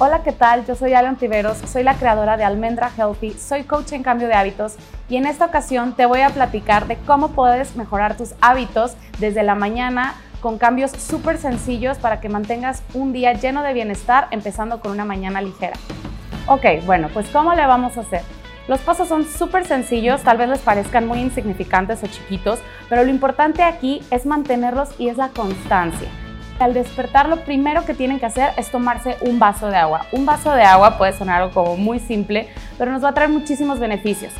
Hola, ¿qué tal? Yo soy Alan Tiveros, soy la creadora de Almendra Healthy, soy coach en cambio de hábitos y en esta ocasión te voy a platicar de cómo puedes mejorar tus hábitos desde la mañana con cambios súper sencillos para que mantengas un día lleno de bienestar empezando con una mañana ligera. Ok, bueno, pues ¿cómo le vamos a hacer? Los pasos son súper sencillos, tal vez les parezcan muy insignificantes o chiquitos, pero lo importante aquí es mantenerlos y es la constancia. Al despertar lo primero que tienen que hacer es tomarse un vaso de agua. Un vaso de agua puede sonar algo como muy simple, pero nos va a traer muchísimos beneficios.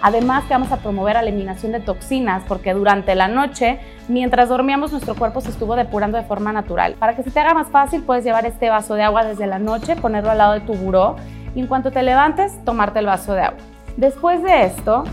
Además que vamos a promover la eliminación de toxinas porque durante la noche, mientras dormíamos, nuestro cuerpo se estuvo depurando de forma natural. Para que se te haga más fácil, puedes llevar este vaso de agua desde la noche, ponerlo al lado de tu buró y en cuanto te levantes, tomarte el vaso de agua. Después de esto,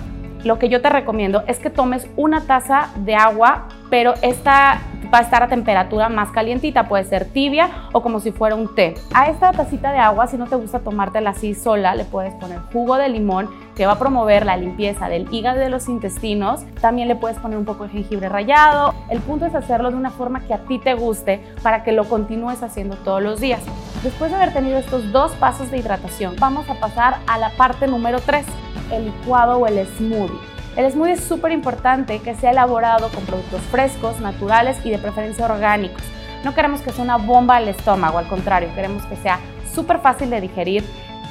lo que yo te recomiendo es que tomes una taza de agua, pero esta va a estar a temperatura más calientita, puede ser tibia o como si fuera un té. A esta tacita de agua, si no te gusta tomártela así sola, le puedes poner jugo de limón que va a promover la limpieza del hígado y de los intestinos. También le puedes poner un poco de jengibre rallado. El punto es hacerlo de una forma que a ti te guste para que lo continúes haciendo todos los días. Después de haber tenido estos dos pasos de hidratación, vamos a pasar a la parte número 3, el licuado o el smoothie. El smoothie es súper importante que sea elaborado con productos frescos, naturales y de preferencia orgánicos. No queremos que sea una bomba al estómago, al contrario, queremos que sea súper fácil de digerir,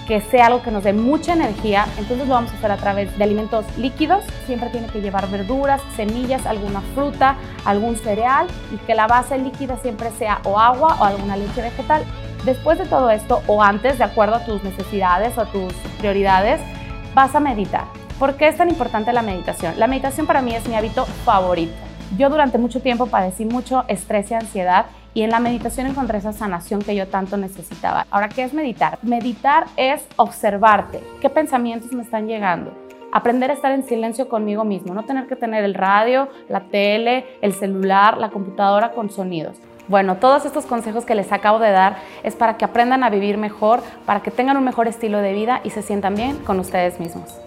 que sea algo que nos dé mucha energía, entonces lo vamos a hacer a través de alimentos líquidos. Siempre tiene que llevar verduras, semillas, alguna fruta, algún cereal y que la base líquida siempre sea o agua o alguna leche vegetal. Después de todo esto o antes, de acuerdo a tus necesidades o a tus prioridades, vas a meditar. ¿Por qué es tan importante la meditación? La meditación para mí es mi hábito favorito. Yo durante mucho tiempo padecí mucho estrés y ansiedad y en la meditación encontré esa sanación que yo tanto necesitaba. Ahora, ¿qué es meditar? Meditar es observarte. ¿Qué pensamientos me están llegando? Aprender a estar en silencio conmigo mismo, no tener que tener el radio, la tele, el celular, la computadora con sonidos. Bueno, todos estos consejos que les acabo de dar es para que aprendan a vivir mejor, para que tengan un mejor estilo de vida y se sientan bien con ustedes mismos.